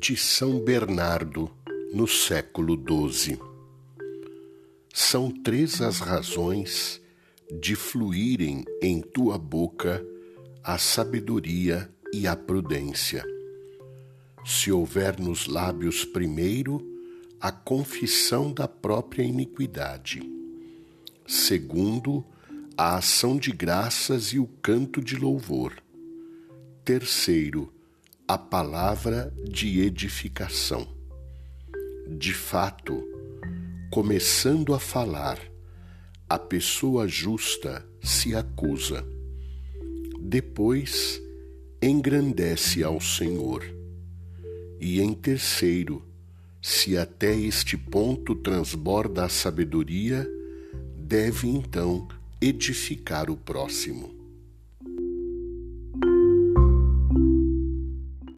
de São Bernardo no século XII. São três as razões de fluírem em tua boca a sabedoria e a prudência. Se houver nos lábios primeiro a confissão da própria iniquidade, segundo, a ação de graças e o canto de louvor, terceiro, a palavra de edificação. De fato, começando a falar, a pessoa justa se acusa. Depois, engrandece ao Senhor. E em terceiro, se até este ponto transborda a sabedoria, deve então edificar o próximo.